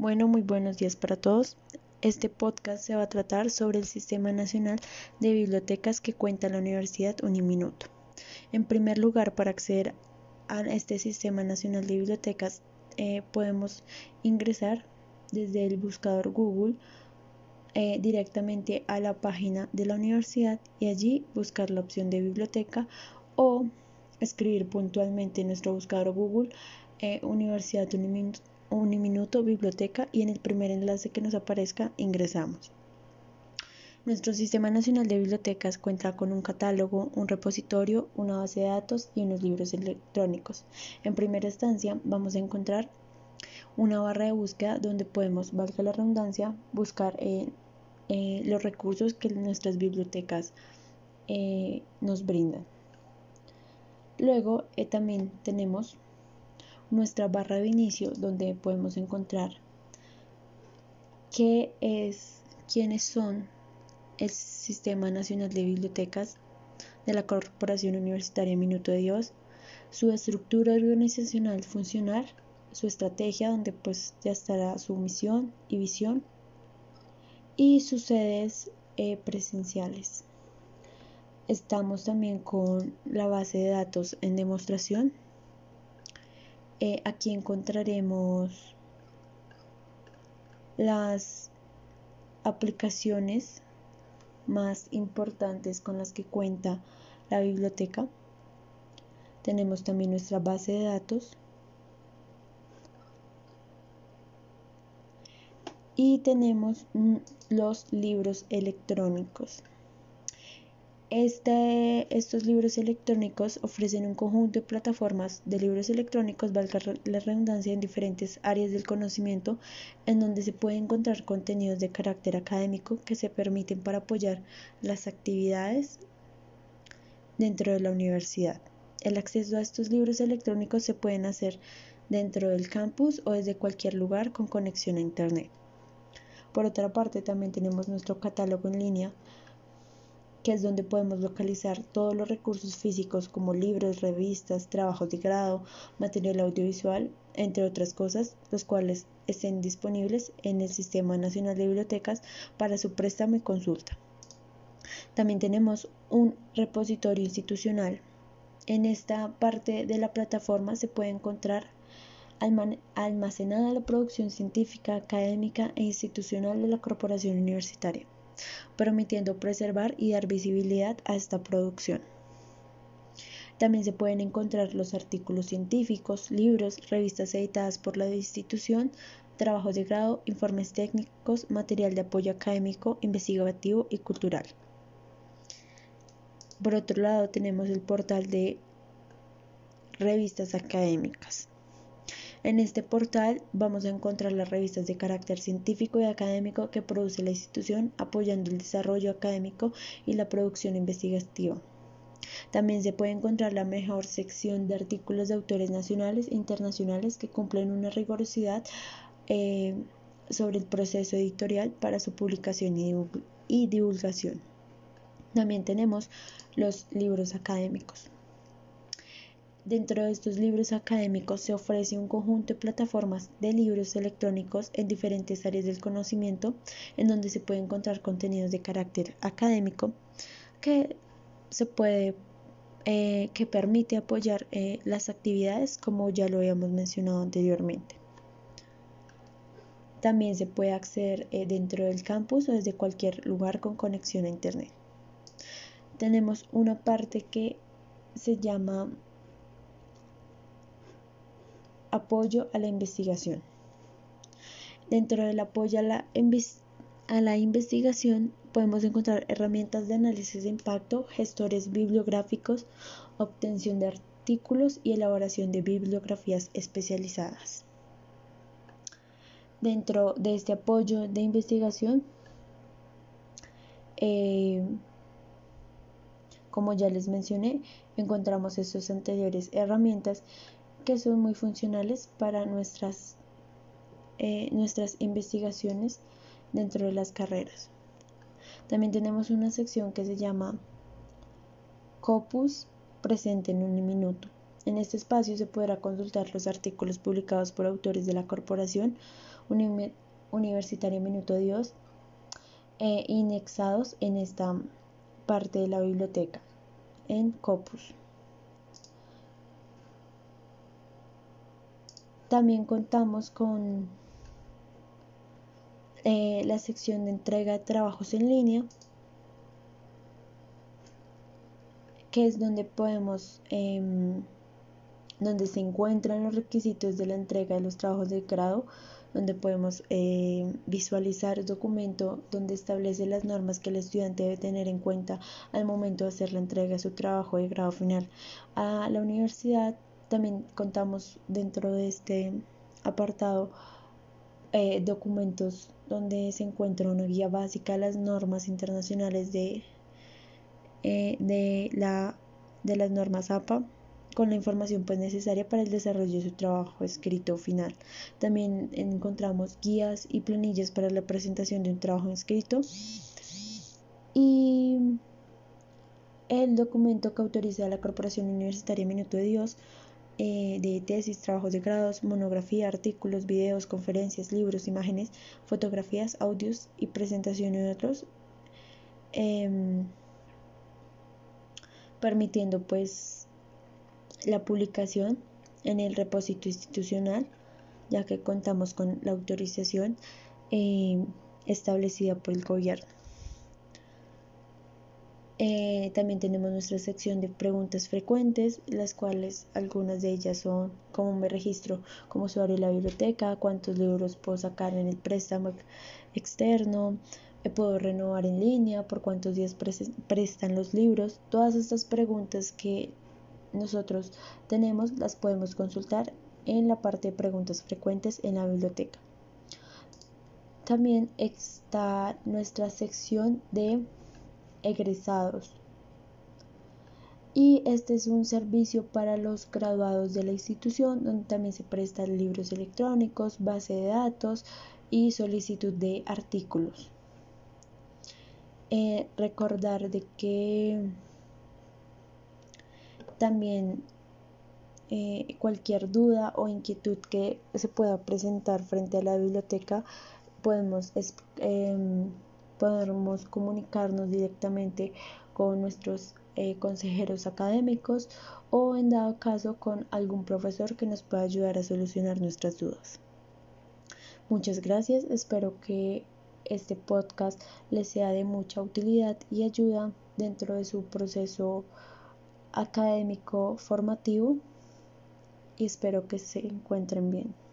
Bueno, muy buenos días para todos. Este podcast se va a tratar sobre el Sistema Nacional de Bibliotecas que cuenta la Universidad Uniminuto. En primer lugar, para acceder a este Sistema Nacional de Bibliotecas, eh, podemos ingresar desde el buscador Google eh, directamente a la página de la universidad y allí buscar la opción de biblioteca o escribir puntualmente en nuestro buscador Google eh, Universidad Uniminuto un minuto biblioteca y en el primer enlace que nos aparezca ingresamos. Nuestro Sistema Nacional de Bibliotecas cuenta con un catálogo, un repositorio, una base de datos y unos libros electrónicos. En primera instancia vamos a encontrar una barra de búsqueda donde podemos, valga la redundancia, buscar eh, eh, los recursos que nuestras bibliotecas eh, nos brindan. Luego también tenemos nuestra barra de inicio donde podemos encontrar qué es, quiénes son el Sistema Nacional de Bibliotecas de la Corporación Universitaria Minuto de Dios, su estructura organizacional funcional, su estrategia donde pues ya estará su misión y visión y sus sedes eh, presenciales. Estamos también con la base de datos en demostración eh, aquí encontraremos las aplicaciones más importantes con las que cuenta la biblioteca. Tenemos también nuestra base de datos. Y tenemos mm, los libros electrónicos. Estos libros electrónicos ofrecen un conjunto de plataformas de libros electrónicos, valga la redundancia, en diferentes áreas del conocimiento, en donde se puede encontrar contenidos de carácter académico que se permiten para apoyar las actividades dentro de la universidad. El acceso a estos libros electrónicos se pueden hacer dentro del campus o desde cualquier lugar con conexión a Internet. Por otra parte, también tenemos nuestro catálogo en línea que es donde podemos localizar todos los recursos físicos como libros, revistas, trabajos de grado, material audiovisual, entre otras cosas, los cuales estén disponibles en el Sistema Nacional de Bibliotecas para su préstamo y consulta. También tenemos un repositorio institucional. En esta parte de la plataforma se puede encontrar almacenada la producción científica, académica e institucional de la corporación universitaria permitiendo preservar y dar visibilidad a esta producción. También se pueden encontrar los artículos científicos, libros, revistas editadas por la institución, trabajos de grado, informes técnicos, material de apoyo académico, investigativo y cultural. Por otro lado, tenemos el portal de revistas académicas. En este portal vamos a encontrar las revistas de carácter científico y académico que produce la institución apoyando el desarrollo académico y la producción investigativa. También se puede encontrar la mejor sección de artículos de autores nacionales e internacionales que cumplen una rigurosidad eh, sobre el proceso editorial para su publicación y divulgación. También tenemos los libros académicos. Dentro de estos libros académicos se ofrece un conjunto de plataformas de libros electrónicos en diferentes áreas del conocimiento, en donde se puede encontrar contenidos de carácter académico que se puede eh, que permite apoyar eh, las actividades como ya lo habíamos mencionado anteriormente. También se puede acceder eh, dentro del campus o desde cualquier lugar con conexión a internet. Tenemos una parte que se llama apoyo a la investigación. Dentro del apoyo a la, a la investigación podemos encontrar herramientas de análisis de impacto, gestores bibliográficos, obtención de artículos y elaboración de bibliografías especializadas. Dentro de este apoyo de investigación, eh, como ya les mencioné, encontramos estas anteriores herramientas que son muy funcionales para nuestras, eh, nuestras investigaciones dentro de las carreras. También tenemos una sección que se llama Copus presente en un minuto, En este espacio se podrá consultar los artículos publicados por autores de la Corporación Universitaria Minuto Dios e indexados en esta parte de la biblioteca, en Copus. También contamos con eh, la sección de entrega de trabajos en línea, que es donde podemos, em, donde se encuentran los requisitos de la entrega de los trabajos de grado, donde podemos eh, visualizar el documento donde establece las normas que el estudiante debe tener en cuenta al momento de hacer la entrega de su trabajo de grado final. A la universidad también contamos dentro de este apartado eh, documentos donde se encuentra una guía básica de las normas internacionales de, eh, de, la, de las normas APA con la información pues necesaria para el desarrollo de su trabajo escrito final. También encontramos guías y planillas para la presentación de un trabajo escrito y el documento que autoriza a la Corporación Universitaria Minuto de Dios eh, de tesis, trabajos de grados, monografía, artículos, videos, conferencias, libros, imágenes, fotografías, audios y presentaciones de otros, em, permitiendo pues la publicación en el repositorio institucional, ya que contamos con la autorización em, establecida por el gobierno. Eh, también tenemos nuestra sección de preguntas frecuentes, las cuales algunas de ellas son cómo me registro como usuario de la biblioteca, cuántos libros puedo sacar en el préstamo externo, eh, puedo renovar en línea, por cuántos días prestan los libros. Todas estas preguntas que nosotros tenemos las podemos consultar en la parte de preguntas frecuentes en la biblioteca. También está nuestra sección de egresados. Y este es un servicio para los graduados de la institución donde también se prestan libros electrónicos, base de datos y solicitud de artículos. Eh, recordar de que también eh, cualquier duda o inquietud que se pueda presentar frente a la biblioteca podemos em, podemos comunicarnos directamente con nuestros eh, consejeros académicos o en dado caso con algún profesor que nos pueda ayudar a solucionar nuestras dudas. Muchas gracias, espero que este podcast les sea de mucha utilidad y ayuda dentro de su proceso académico formativo y espero que se encuentren bien.